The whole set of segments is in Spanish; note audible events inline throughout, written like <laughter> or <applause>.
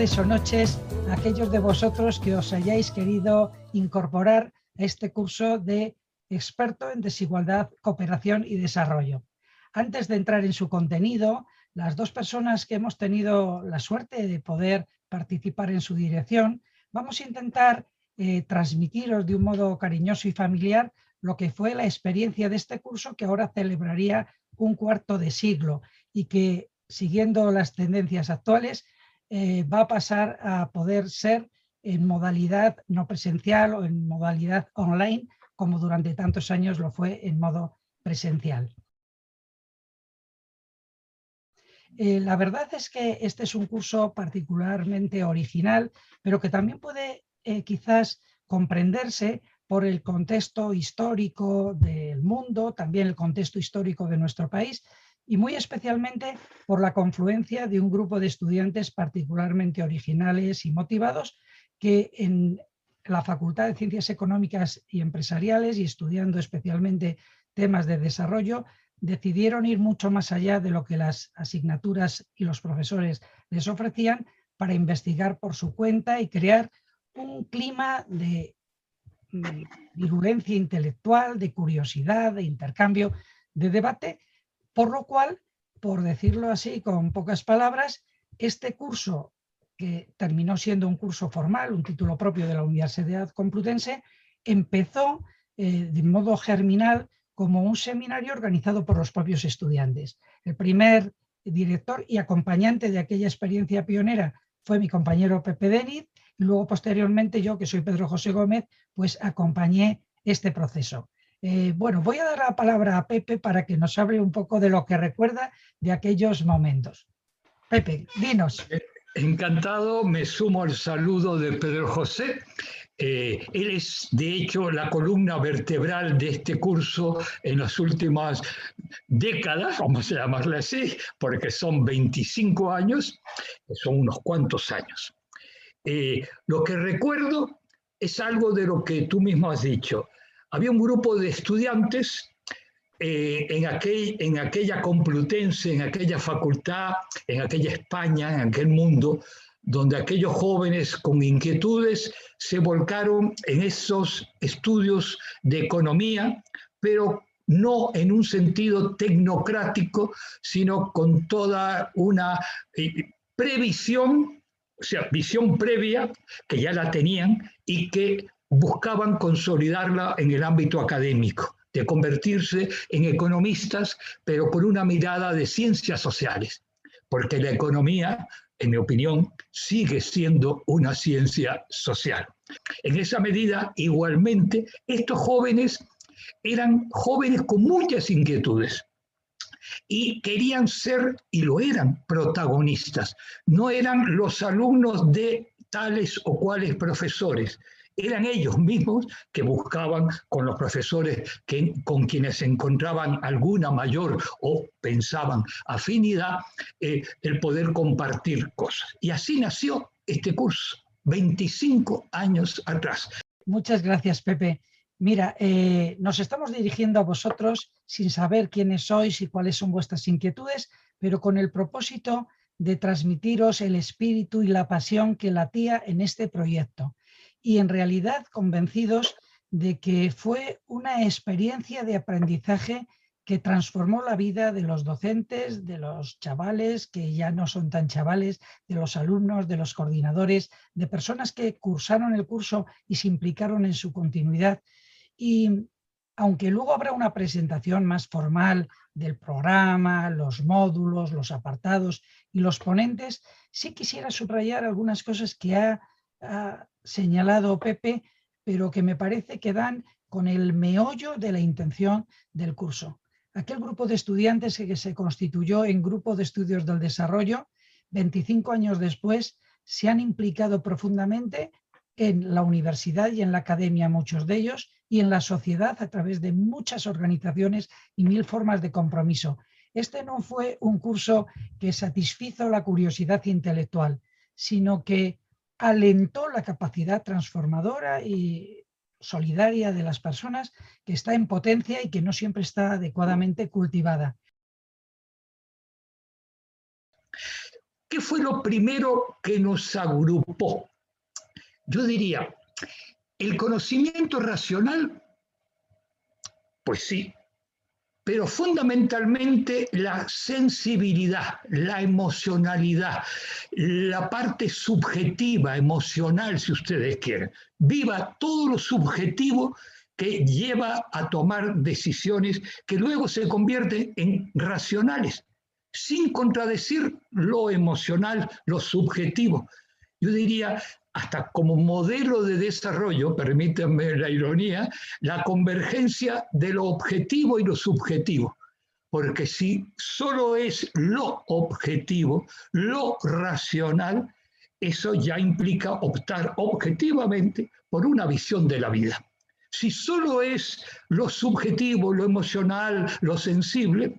tardes o noches a aquellos de vosotros que os hayáis querido incorporar a este curso de experto en desigualdad, cooperación y desarrollo. Antes de entrar en su contenido, las dos personas que hemos tenido la suerte de poder participar en su dirección, vamos a intentar eh, transmitiros de un modo cariñoso y familiar lo que fue la experiencia de este curso que ahora celebraría un cuarto de siglo y que, siguiendo las tendencias actuales, eh, va a pasar a poder ser en modalidad no presencial o en modalidad online, como durante tantos años lo fue en modo presencial. Eh, la verdad es que este es un curso particularmente original, pero que también puede eh, quizás comprenderse por el contexto histórico del mundo, también el contexto histórico de nuestro país y muy especialmente por la confluencia de un grupo de estudiantes particularmente originales y motivados que en la Facultad de Ciencias Económicas y Empresariales y estudiando especialmente temas de desarrollo, decidieron ir mucho más allá de lo que las asignaturas y los profesores les ofrecían para investigar por su cuenta y crear un clima de, virulencia intelectual, de curiosidad, de intercambio, de debate, por lo cual, por decirlo así con pocas palabras, este curso que terminó siendo un curso formal, un título propio de la Universidad Complutense, empezó eh, de modo germinal como un seminario organizado por los propios estudiantes. El primer director y acompañante de aquella experiencia pionera fue mi compañero Pepe Denit y luego posteriormente yo, que soy Pedro José Gómez, pues acompañé este proceso. Eh, bueno, voy a dar la palabra a Pepe para que nos hable un poco de lo que recuerda de aquellos momentos. Pepe, dinos. Encantado, me sumo al saludo de Pedro José eh, él es, de hecho, la columna vertebral de este curso en las últimas décadas, vamos a llamarle así, porque son 25 años, son unos cuantos años. Eh, lo que recuerdo es algo de lo que tú mismo has dicho. Había un grupo de estudiantes eh, en, en aquella Complutense, en aquella facultad, en aquella España, en aquel mundo, donde aquellos jóvenes con inquietudes se volcaron en esos estudios de economía, pero no en un sentido tecnocrático, sino con toda una eh, previsión, o sea, visión previa, que ya la tenían y que buscaban consolidarla en el ámbito académico, de convertirse en economistas, pero con una mirada de ciencias sociales, porque la economía en mi opinión, sigue siendo una ciencia social. En esa medida, igualmente, estos jóvenes eran jóvenes con muchas inquietudes y querían ser, y lo eran, protagonistas. No eran los alumnos de tales o cuales profesores, eran ellos mismos que buscaban con los profesores que, con quienes encontraban alguna mayor o pensaban afinidad eh, el poder compartir cosas. Y así nació este curso, 25 años atrás. Muchas gracias, Pepe. Mira, eh, nos estamos dirigiendo a vosotros sin saber quiénes sois y cuáles son vuestras inquietudes, pero con el propósito de transmitiros el espíritu y la pasión que latía en este proyecto y en realidad convencidos de que fue una experiencia de aprendizaje que transformó la vida de los docentes, de los chavales que ya no son tan chavales, de los alumnos, de los coordinadores, de personas que cursaron el curso y se implicaron en su continuidad. Y aunque luego habrá una presentación más formal del programa, los módulos, los apartados y los ponentes, sí quisiera subrayar algunas cosas que ha ha señalado Pepe, pero que me parece que dan con el meollo de la intención del curso. Aquel grupo de estudiantes que se constituyó en Grupo de Estudios del Desarrollo, 25 años después, se han implicado profundamente en la universidad y en la academia, muchos de ellos, y en la sociedad a través de muchas organizaciones y mil formas de compromiso. Este no fue un curso que satisfizo la curiosidad intelectual, sino que alentó la capacidad transformadora y solidaria de las personas que está en potencia y que no siempre está adecuadamente cultivada. ¿Qué fue lo primero que nos agrupó? Yo diría, el conocimiento racional, pues sí, pero fundamentalmente la sensibilidad, la emocionalidad, la parte subjetiva, emocional, si ustedes quieren. Viva todo lo subjetivo que lleva a tomar decisiones que luego se convierten en racionales, sin contradecir lo emocional, lo subjetivo. Yo diría, hasta como modelo de desarrollo, permítanme la ironía, la convergencia de lo objetivo y lo subjetivo. Porque si solo es lo objetivo, lo racional, eso ya implica optar objetivamente por una visión de la vida. Si solo es lo subjetivo, lo emocional, lo sensible,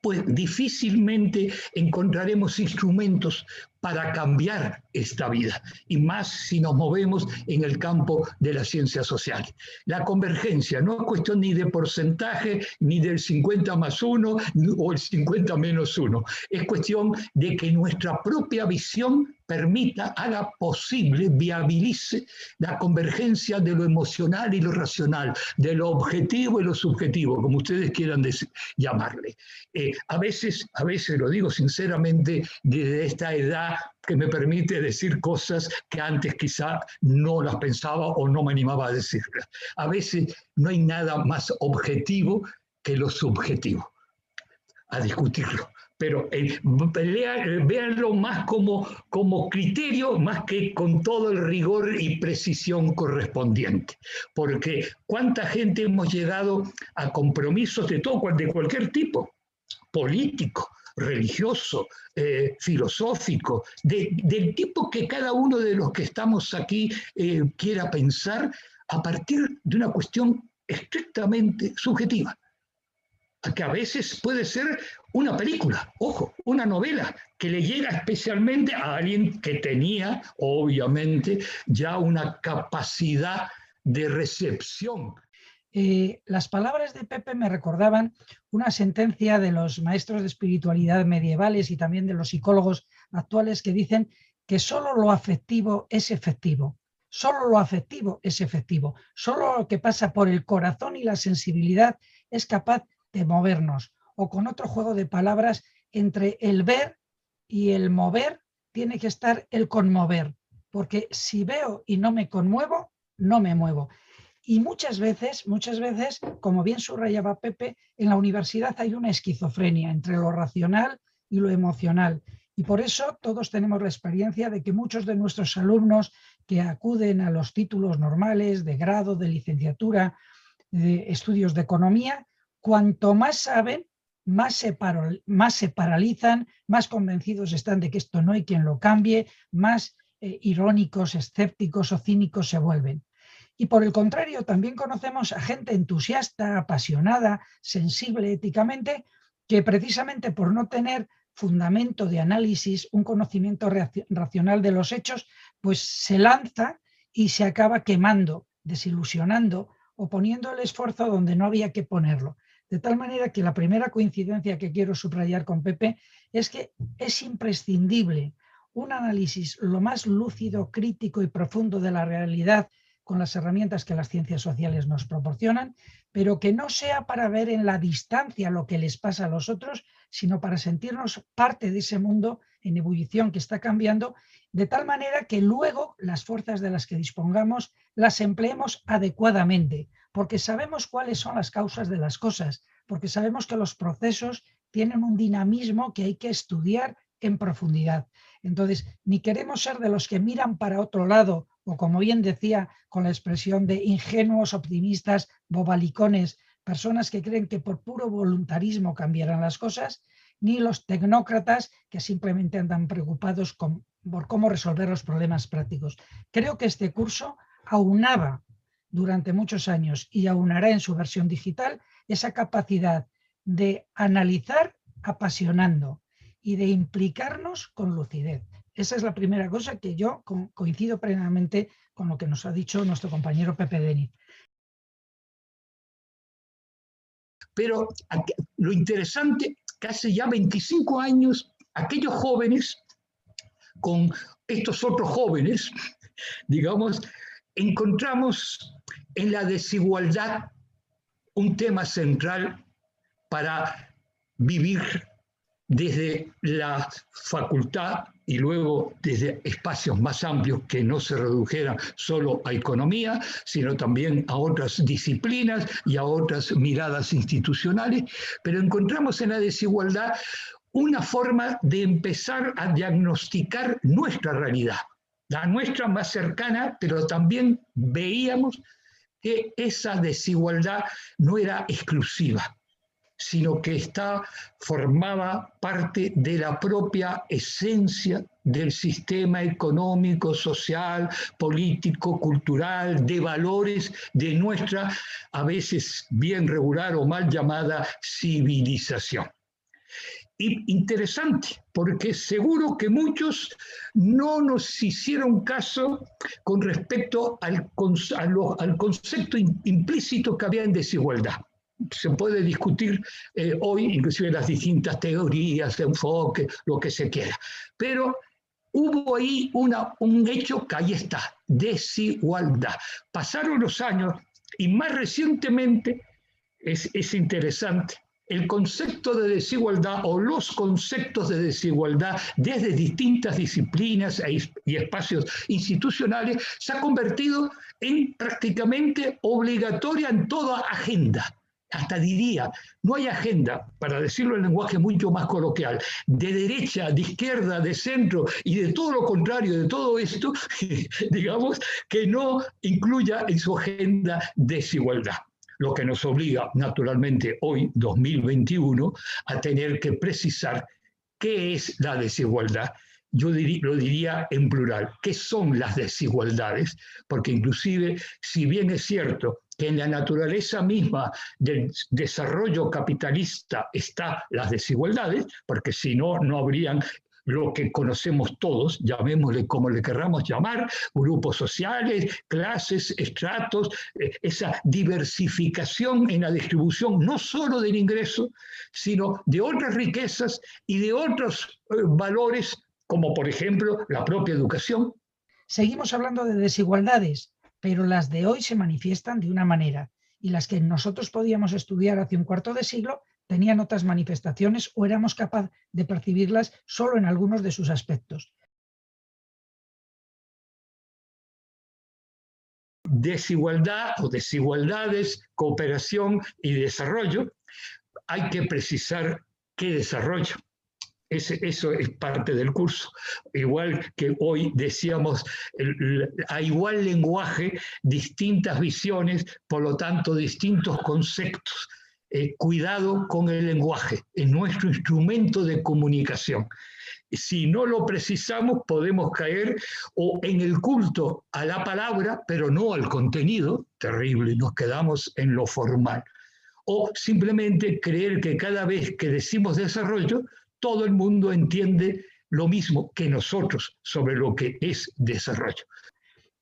pues difícilmente encontraremos instrumentos para cambiar esta vida, y más si nos movemos en el campo de la ciencia social. La convergencia no es cuestión ni de porcentaje, ni del 50 más 1 o el 50 menos 1, es cuestión de que nuestra propia visión permita, haga posible, viabilice la convergencia de lo emocional y lo racional, de lo objetivo y lo subjetivo, como ustedes quieran llamarle. Eh, a, veces, a veces, lo digo sinceramente, desde esta edad que me permite decir cosas que antes quizá no las pensaba o no me animaba a decirlas. A veces no hay nada más objetivo que lo subjetivo, a discutirlo. Pero eh, véanlo más como, como criterio, más que con todo el rigor y precisión correspondiente. Porque cuánta gente hemos llegado a compromisos de todo, de cualquier tipo, político, religioso, eh, filosófico, del tipo que cada uno de los que estamos aquí eh, quiera pensar a partir de una cuestión estrictamente subjetiva, que a veces puede ser una película, ojo, una novela, que le llega especialmente a alguien que tenía, obviamente, ya una capacidad de recepción eh, las palabras de Pepe me recordaban una sentencia de los maestros de espiritualidad medievales y también de los psicólogos actuales que dicen que solo lo afectivo es efectivo, solo lo afectivo es efectivo, solo lo que pasa por el corazón y la sensibilidad es capaz de movernos. O con otro juego de palabras, entre el ver y el mover tiene que estar el conmover, porque si veo y no me conmuevo, no me muevo. Y muchas veces, muchas veces, como bien subrayaba Pepe, en la universidad hay una esquizofrenia entre lo racional y lo emocional. Y por eso todos tenemos la experiencia de que muchos de nuestros alumnos que acuden a los títulos normales de grado, de licenciatura, de estudios de economía, cuanto más saben, más se, paralizan, más convencidos están de que esto no hay quien lo cambie, más eh, irónicos, escépticos o cínicos se vuelven. Y por el contrario, también conocemos a gente entusiasta, apasionada, sensible éticamente, que precisamente por no tener fundamento de análisis, un conocimiento racional de los hechos, pues se lanza y se acaba quemando, desilusionando o poniendo el esfuerzo donde no había que ponerlo. De tal manera que la primera coincidencia que quiero subrayar con Pepe es que es imprescindible un análisis lo más lúcido, crítico y profundo de la realidad con las herramientas que las ciencias sociales nos proporcionan, pero que no sea para ver en la distancia lo que les pasa a los otros, sino para sentirnos parte de ese mundo en ebullición que está cambiando, de tal manera que luego las fuerzas de las que dispongamos las empleemos adecuadamente, porque sabemos cuáles son las causas de las cosas, porque sabemos que los procesos tienen un dinamismo que hay que estudiar en profundidad. Entonces, ni queremos ser de los que miran para otro lado o como bien decía con la expresión de ingenuos optimistas, bobalicones, personas que creen que por puro voluntarismo cambiarán las cosas, ni los tecnócratas que simplemente andan preocupados por cómo resolver los problemas prácticos. Creo que este curso aunaba durante muchos años y aunará en su versión digital esa capacidad de analizar apasionando y de implicarnos con lucidez. Esa es la primera cosa que yo coincido plenamente con lo que nos ha dicho nuestro compañero Pepe Denis. Pero lo interesante, que hace ya 25 años, aquellos jóvenes con estos otros jóvenes, digamos, encontramos en la desigualdad un tema central para vivir desde la facultad y luego desde espacios más amplios que no se redujeran solo a economía, sino también a otras disciplinas y a otras miradas institucionales, pero encontramos en la desigualdad una forma de empezar a diagnosticar nuestra realidad, la nuestra más cercana, pero también veíamos que esa desigualdad no era exclusiva, sino que está, formaba parte de la propia esencia del sistema económico, social, político, cultural, de valores de nuestra, a veces bien regular o mal llamada civilización. Y interesante, porque seguro que muchos no nos hicieron caso con respecto al, al concepto implícito que había en desigualdad se puede discutir eh, hoy, inclusive las distintas teorías, de enfoque, lo que se quiera. Pero hubo ahí una, un hecho que ahí está, desigualdad. Pasaron los años y más recientemente es, es interesante. El concepto de desigualdad o los conceptos de desigualdad desde distintas disciplinas e y espacios institucionales se ha convertido en prácticamente obligatoria en toda agenda hasta diría, no hay agenda, para decirlo en lenguaje mucho más coloquial, de derecha, de izquierda, de centro y de todo lo contrario de todo esto, <laughs> digamos, que no incluya en su agenda desigualdad. Lo que nos obliga, naturalmente, hoy, 2021, a tener que precisar qué es la desigualdad yo lo diría en plural, ¿qué son las desigualdades? Porque inclusive, si bien es cierto que en la naturaleza misma del desarrollo capitalista está las desigualdades, porque si no, no habrían lo que conocemos todos, llamémosle como le querramos llamar, grupos sociales, clases, estratos, eh, esa diversificación en la distribución no solo del ingreso, sino de otras riquezas y de otros eh, valores, como por ejemplo la propia educación. Seguimos hablando de desigualdades, pero las de hoy se manifiestan de una manera y las que nosotros podíamos estudiar hace un cuarto de siglo tenían otras manifestaciones o éramos capaces de percibirlas solo en algunos de sus aspectos. Desigualdad o desigualdades, cooperación y desarrollo. Hay que precisar qué desarrollo eso es parte del curso. Igual que hoy decíamos, a igual lenguaje, distintas visiones, por lo tanto, distintos conceptos. Eh, cuidado con el lenguaje, es nuestro instrumento de comunicación. Si no lo precisamos, podemos caer o en el culto a la palabra, pero no al contenido, terrible, nos quedamos en lo formal. O simplemente creer que cada vez que decimos desarrollo, todo el mundo entiende lo mismo que nosotros sobre lo que es desarrollo.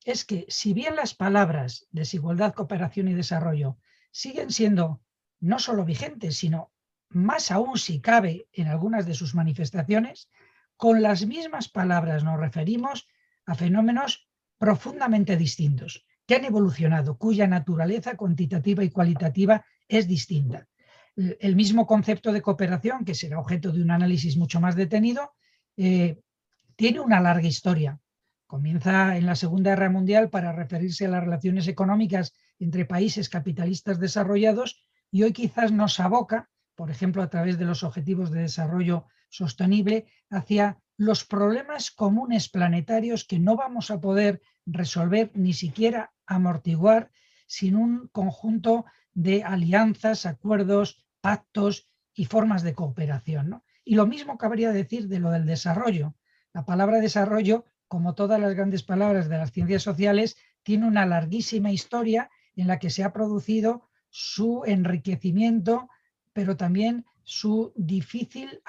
Es que si bien las palabras desigualdad, cooperación y desarrollo siguen siendo no solo vigentes, sino más aún si cabe en algunas de sus manifestaciones, con las mismas palabras nos referimos a fenómenos profundamente distintos, que han evolucionado, cuya naturaleza cuantitativa y cualitativa es distinta el mismo concepto de cooperación, que será objeto de un análisis mucho más detenido, eh, tiene una larga historia. Comienza en la Segunda Guerra Mundial para referirse a las relaciones económicas entre países capitalistas desarrollados y hoy quizás nos aboca, por ejemplo, a través de los objetivos de desarrollo sostenible, hacia los problemas comunes planetarios que no vamos a poder resolver ni siquiera amortiguar sin un conjunto de alianzas, acuerdos, pactos y formas de cooperación. Y lo mismo cabría decir de lo del desarrollo. La palabra desarrollo, como todas las grandes palabras de las ciencias sociales, tiene una larguísima historia en la que se ha producido su enriquecimiento, pero también su difícil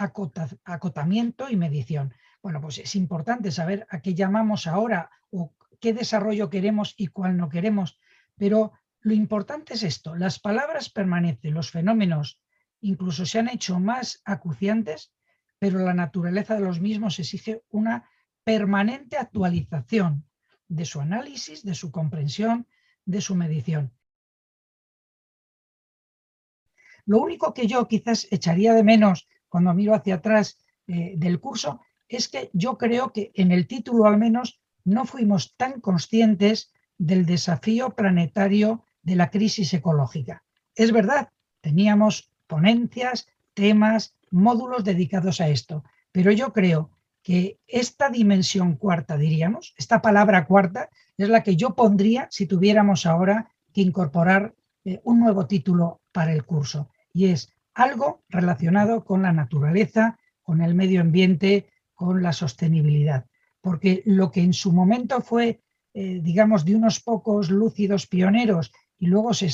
acotamiento y medición. Bueno, pues es importante saber a qué llamamos ahora o qué desarrollo queremos y cuál no queremos, pero lo importante es esto, las palabras permanecen, los fenómenos incluso se han hecho más acuciantes, pero la naturaleza de los mismos exige una permanente actualización de su análisis, de su comprensión, de su medición. Lo único que yo quizás echaría de menos cuando miro hacia atrás eh, del curso es que yo creo que en el título al menos no fuimos tan conscientes del desafío planetario de la crisis ecológica. Es verdad, teníamos ponencias, temas, módulos dedicados a esto, pero yo creo que esta dimensión cuarta, diríamos, esta palabra cuarta, es la que yo pondría si tuviéramos ahora que incorporar eh, un nuevo título para el curso, y es algo relacionado con la naturaleza, con el medio ambiente, con la sostenibilidad. Porque lo que en su momento fue, eh, digamos, de unos pocos lúcidos pioneros y luego se,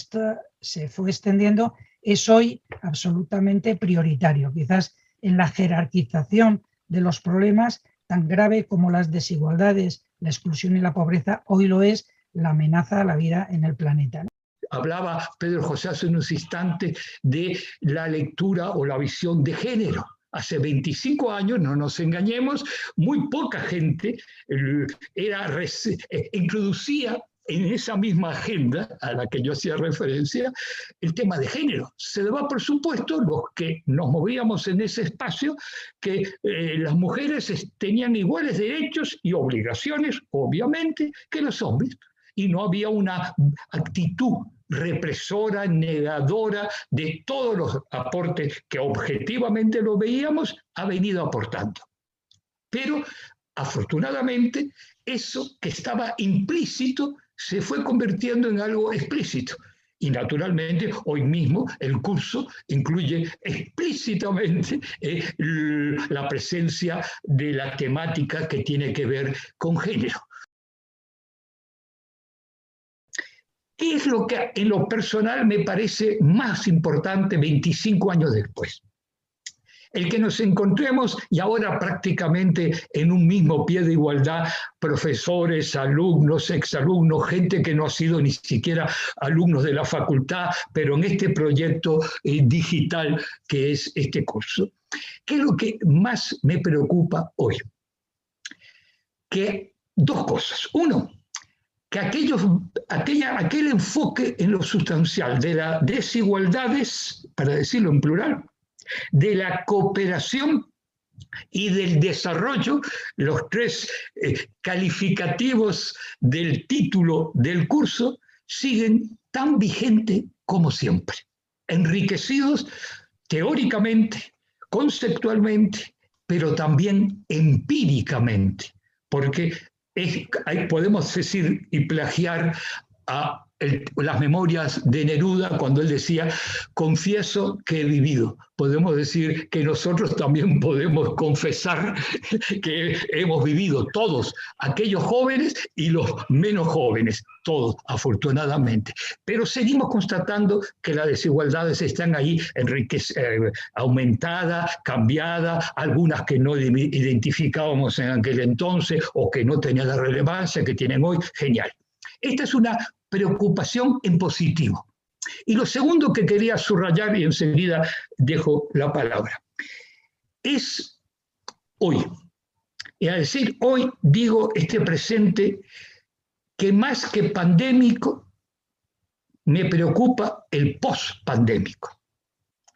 se fue extendiendo, es hoy absolutamente prioritario. Quizás en la jerarquización de los problemas tan grave como las desigualdades, la exclusión y la pobreza, hoy lo es la amenaza a la vida en el planeta. Hablaba Pedro José hace unos instantes de la lectura o la visión de género. Hace 25 años, no nos engañemos, muy poca gente eh, era, eh, introducía en esa misma agenda a la que yo hacía referencia, el tema de género. Se daba, por supuesto, los que nos movíamos en ese espacio, que eh, las mujeres tenían iguales derechos y obligaciones, obviamente, que los hombres. Y no había una actitud represora, negadora de todos los aportes que objetivamente lo veíamos, ha venido aportando. Pero afortunadamente, eso que estaba implícito se fue convirtiendo en algo explícito. Y naturalmente, hoy mismo el curso incluye explícitamente eh, la presencia de la temática que tiene que ver con género. ¿Qué es lo que en lo personal me parece más importante 25 años después? El que nos encontremos y ahora prácticamente en un mismo pie de igualdad, profesores, alumnos, exalumnos, gente que no ha sido ni siquiera alumnos de la facultad, pero en este proyecto eh, digital que es este curso. ¿Qué es lo que más me preocupa hoy? Que dos cosas. Uno, que aquellos, aquella, aquel enfoque en lo sustancial de las desigualdades, para decirlo en plural, de la cooperación y del desarrollo, los tres eh, calificativos del título del curso siguen tan vigentes como siempre, enriquecidos teóricamente, conceptualmente, pero también empíricamente, porque podemos decir y plagiar a las memorias de Neruda cuando él decía, confieso que he vivido. Podemos decir que nosotros también <laughs> podemos confesar que hemos vivido todos, aquellos jóvenes y los menos jóvenes, todos, afortunadamente. Pero seguimos constatando que las desigualdades están ahí eh, aumentadas, cambiadas, algunas que no identificábamos en aquel entonces o que no tenían la relevancia que tienen hoy. Genial. Esta es una preocupación en positivo. Y lo segundo que quería subrayar, y enseguida dejo la palabra, es hoy. Y al decir hoy, digo este presente que más que pandémico, me preocupa el post-pandémico.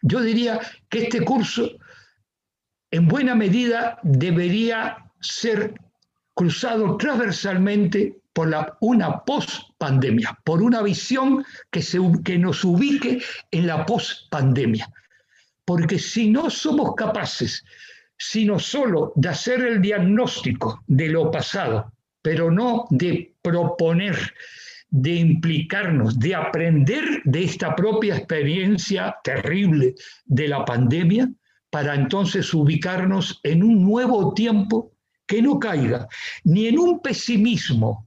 Yo diría que este curso, en buena medida, debería ser cruzado transversalmente por la, una post-pandemia, por una visión que, se, que nos ubique en la post-pandemia. Porque si no somos capaces, sino solo de hacer el diagnóstico de lo pasado, pero no de proponer, de implicarnos, de aprender de esta propia experiencia terrible de la pandemia, para entonces ubicarnos en un nuevo tiempo que no caiga ni en un pesimismo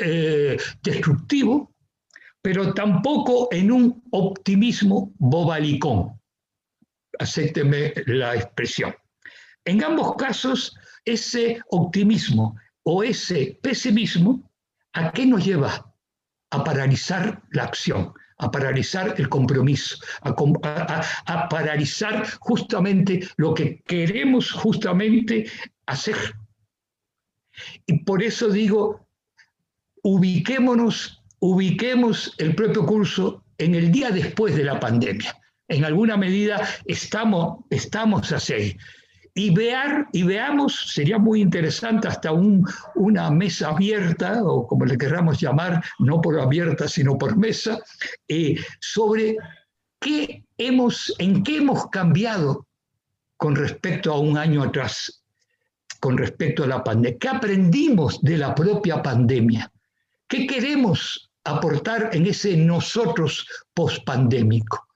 eh, destructivo, pero tampoco en un optimismo bobalicón. Acépteme la expresión. En ambos casos, ese optimismo o ese pesimismo, ¿a qué nos lleva? A paralizar la acción, a paralizar el compromiso, a, a, paralizar justamente lo que queremos justamente hacer, Y por eso digo, ubiquémonos, ubiquemos el propio curso en el día después de la pandemia. En alguna medida estamos, estamos así. Y, vear, y veamos, sería muy interesante hasta un, una mesa abierta, o como le queramos llamar, no por abierta, sino por mesa, eh, sobre qué hemos, en qué hemos cambiado con respecto a un año atrás, con respecto a la pandemia. ¿Qué aprendimos de la propia pandemia? ¿Qué queremos aportar en ese nosotros pospandémico?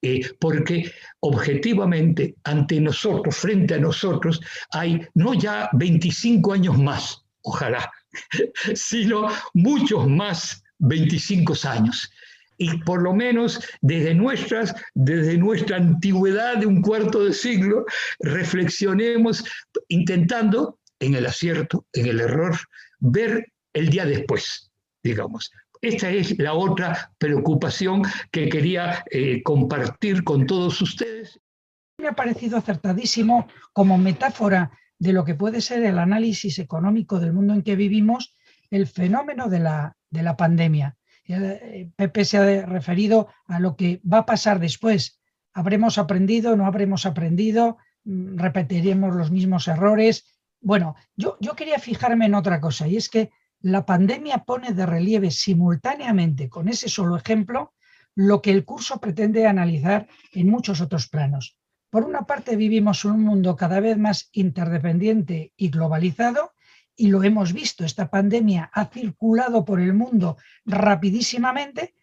Eh, porque objetivamente ante nosotros, frente a nosotros, hay no ya 25 años más, ojalá, <laughs> sino muchos más 25 años. Y por lo menos desde, nuestras, desde nuestra antigüedad de un cuarto de siglo, reflexionemos intentando, en el acierto, en el error, ver el día después, digamos. Esta es la otra preocupación que quería eh, compartir con todos ustedes. Me ha parecido acertadísimo como metáfora de lo que puede ser el análisis económico del mundo en que vivimos, el fenómeno de la, de la pandemia. Eh, Pepe se ha referido a lo que va a pasar después. ¿Habremos aprendido? ¿No habremos aprendido? Mm, ¿Repetiremos los mismos errores? Bueno, yo, yo quería fijarme en otra cosa y es que la pandemia pone de relieve simultáneamente con ese solo ejemplo lo que el curso pretende analizar en muchos otros planos. Por una parte vivimos un mundo cada vez más interdependiente y globalizado y lo hemos visto, esta pandemia ha circulado por el mundo rapidísimamente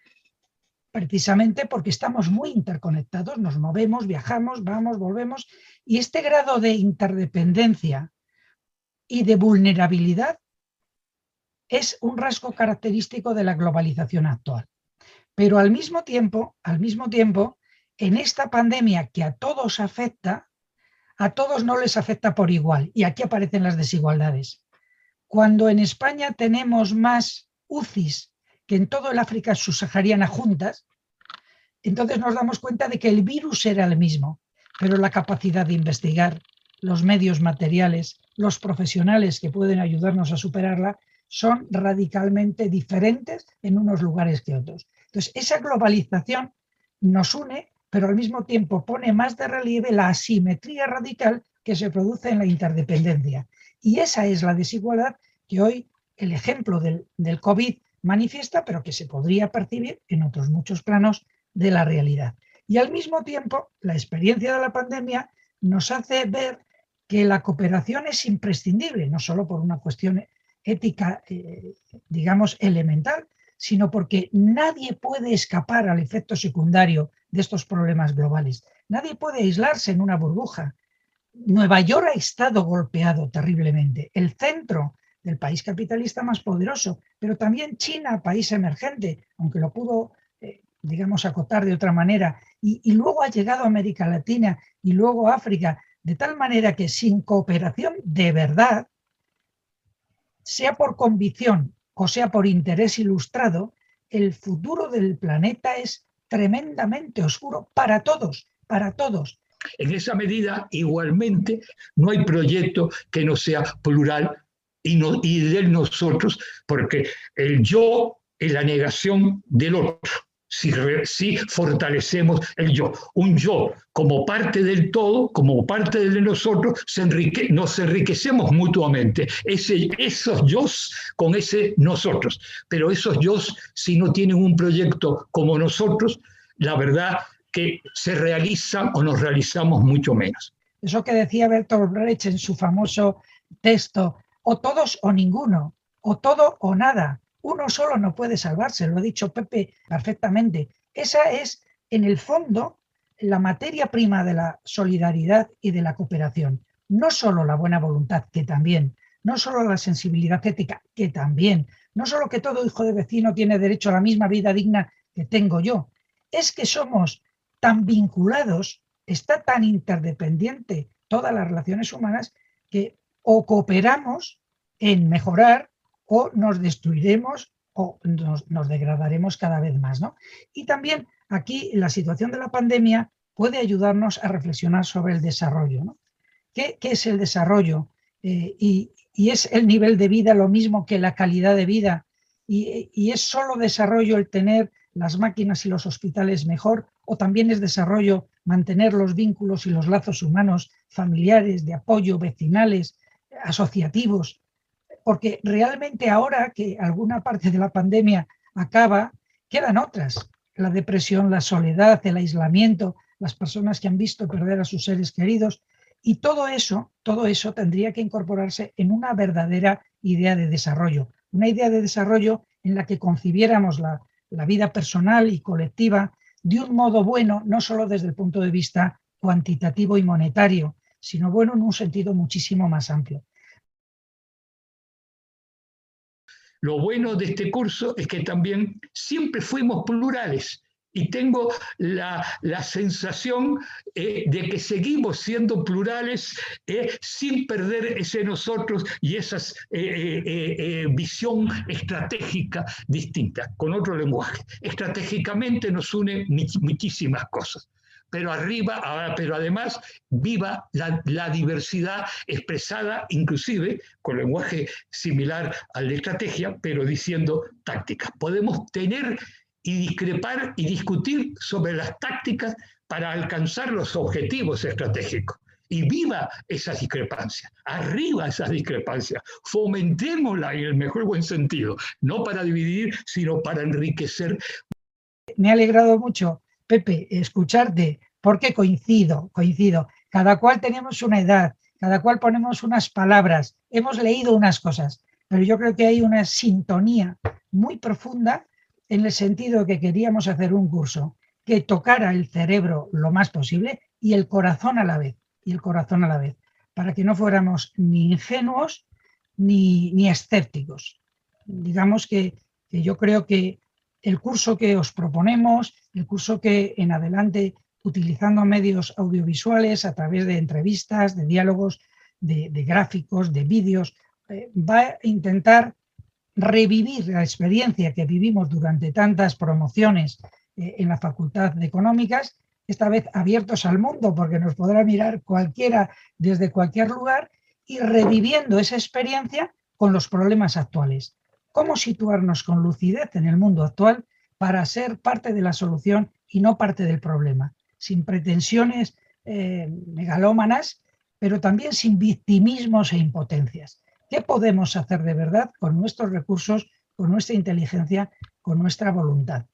precisamente porque estamos muy interconectados, nos movemos, viajamos, vamos, volvemos y este grado de interdependencia y de vulnerabilidad es un rasgo característico de la globalización actual. Pero al mismo tiempo, al mismo tiempo, en esta pandemia que a todos afecta, a todos no les afecta por igual. Y aquí aparecen las desigualdades. Cuando en España tenemos más UCIs que en todo el África subsahariana juntas, entonces nos damos cuenta de que el virus era el mismo, pero la capacidad de investigar, los medios materiales, los profesionales que pueden ayudarnos a superarla, son radicalmente diferentes en unos lugares que otros. Entonces, esa globalización nos une, pero al mismo tiempo pone más de relieve la asimetría radical que se produce en la interdependencia. Y esa es la desigualdad que hoy el ejemplo del, del COVID manifiesta, pero que se podría percibir en otros muchos planos de la realidad. Y al mismo tiempo, la experiencia de la pandemia nos hace ver que la cooperación es imprescindible, no solo por una cuestión ética, eh, digamos, elemental, sino porque nadie puede escapar al efecto secundario de estos problemas globales. Nadie puede aislarse en una burbuja. Nueva York ha estado golpeado terriblemente, el centro del país capitalista más poderoso, pero también China, país emergente, aunque lo pudo, eh, digamos, acotar de otra manera, y, luego ha llegado América Latina y luego África, de tal manera que sin cooperación de verdad, sea por convicción o sea por interés ilustrado, el futuro del planeta es tremendamente oscuro para todos, para todos. En esa medida, igualmente, no hay proyecto que no sea plural y, no, y nosotros, porque el yo es la negación del otro si, fortalecemos el yo. Un yo como parte del todo, como parte de nosotros, se nos enriquecemos mutuamente. Ese, esos yo con ese nosotros. Pero esos yo, si no tienen un proyecto como nosotros, la verdad que se realizan o nos realizamos mucho menos. Eso que decía Bertolt Brecht en su famoso texto, o todos o ninguno, o todo o nada, uno solo no puede salvarse, lo ha dicho Pepe perfectamente. Esa es, en el fondo, la materia prima de la solidaridad y de la cooperación. No solo la buena voluntad, que también, no solo la sensibilidad ética, que también, no solo que todo hijo de vecino tiene derecho a la misma vida digna que tengo yo, es que somos tan vinculados, está tan interdependiente todas las relaciones humanas, que o cooperamos en mejorar o nos destruiremos o nos, degradaremos cada vez más. ¿no? Y también aquí la situación de la pandemia puede ayudarnos a reflexionar sobre el desarrollo. ¿no? ¿Qué, es el desarrollo? Eh, y y es el nivel de vida lo mismo que la calidad de vida y, es solo desarrollo el tener las máquinas y los hospitales mejor o también es desarrollo mantener los vínculos y los lazos humanos familiares, de apoyo, vecinales, asociativos, porque realmente ahora que alguna parte de la pandemia acaba, quedan otras, la depresión, la soledad, el aislamiento, las personas que han visto perder a sus seres queridos, y todo eso, todo eso tendría que incorporarse en una verdadera idea de desarrollo, una idea de desarrollo en la que concibiéramos la, vida personal y colectiva de un modo bueno, no solo desde el punto de vista cuantitativo y monetario, sino bueno en un sentido muchísimo más amplio. Lo bueno de este curso es que también siempre fuimos plurales y tengo la, sensación eh, de que seguimos siendo plurales eh, sin perder ese nosotros y esa eh, visión estratégica distinta, con otro lenguaje. Estratégicamente nos une muchísimas cosas pero arriba, ah, pero además viva la, diversidad expresada inclusive con lenguaje similar al de estrategia, pero diciendo tácticas. Podemos tener y discrepar y discutir sobre las tácticas para alcanzar los objetivos estratégicos. Y viva esa discrepancia, arriba esa discrepancia, fomentémosla en el mejor buen sentido, no para dividir, sino para enriquecer. Me ha alegrado mucho, Pepe, escucharte, porque coincido, coincido. Cada cual tenemos una edad, cada cual ponemos unas palabras, hemos leído unas cosas, pero yo creo que hay una sintonía muy profunda en el sentido que queríamos hacer un curso que tocara el cerebro lo más posible y el corazón a la vez, y el corazón a la vez, para que no fuéramos ni ingenuos ni, ni escépticos. Digamos que, que yo creo que el curso que os proponemos, el curso que en adelante, utilizando medios audiovisuales a través de entrevistas, de diálogos, de, gráficos, de vídeos, eh, va a intentar revivir la experiencia que vivimos durante tantas promociones eh, en la Facultad de Económicas, esta vez abiertos al mundo porque nos podrá mirar cualquiera desde cualquier lugar y reviviendo esa experiencia con los problemas actuales. ¿Cómo situarnos con lucidez en el mundo actual para ser parte de la solución y no parte del problema? Sin pretensiones eh, megalómanas, pero también sin victimismos e impotencias. ¿Qué podemos hacer de verdad con nuestros recursos, con nuestra inteligencia, con nuestra voluntad?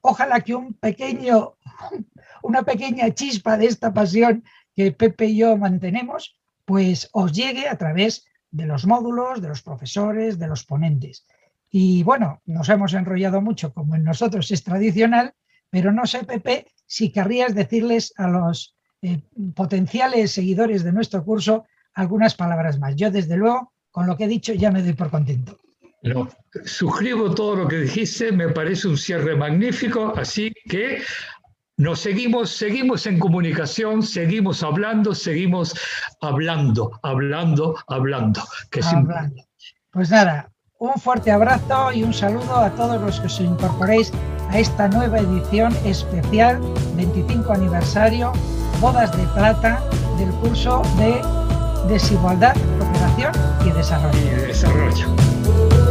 Ojalá que un pequeño, <laughs> una pequeña chispa de esta pasión que Pepe y yo mantenemos, pues os llegue a través de los módulos, de los profesores, de los ponentes. Y bueno, nos hemos enrollado mucho, como en nosotros es tradicional, pero no sé, Pepe, si querrías decirles a los eh, potenciales seguidores de nuestro curso algunas palabras más. Yo, desde luego, con lo que he dicho, ya me doy por contento. No, suscribo todo lo que dijiste, me parece un cierre magnífico, así que nos seguimos, seguimos en comunicación, seguimos hablando, seguimos hablando, hablando, hablando. Que Pues nada, un fuerte abrazo y un saludo a todos los que os incorporéis a esta nueva edición especial, 25 aniversario, bodas de plata del curso de desigualdad, cooperación y desarrollo. Y desarrollo.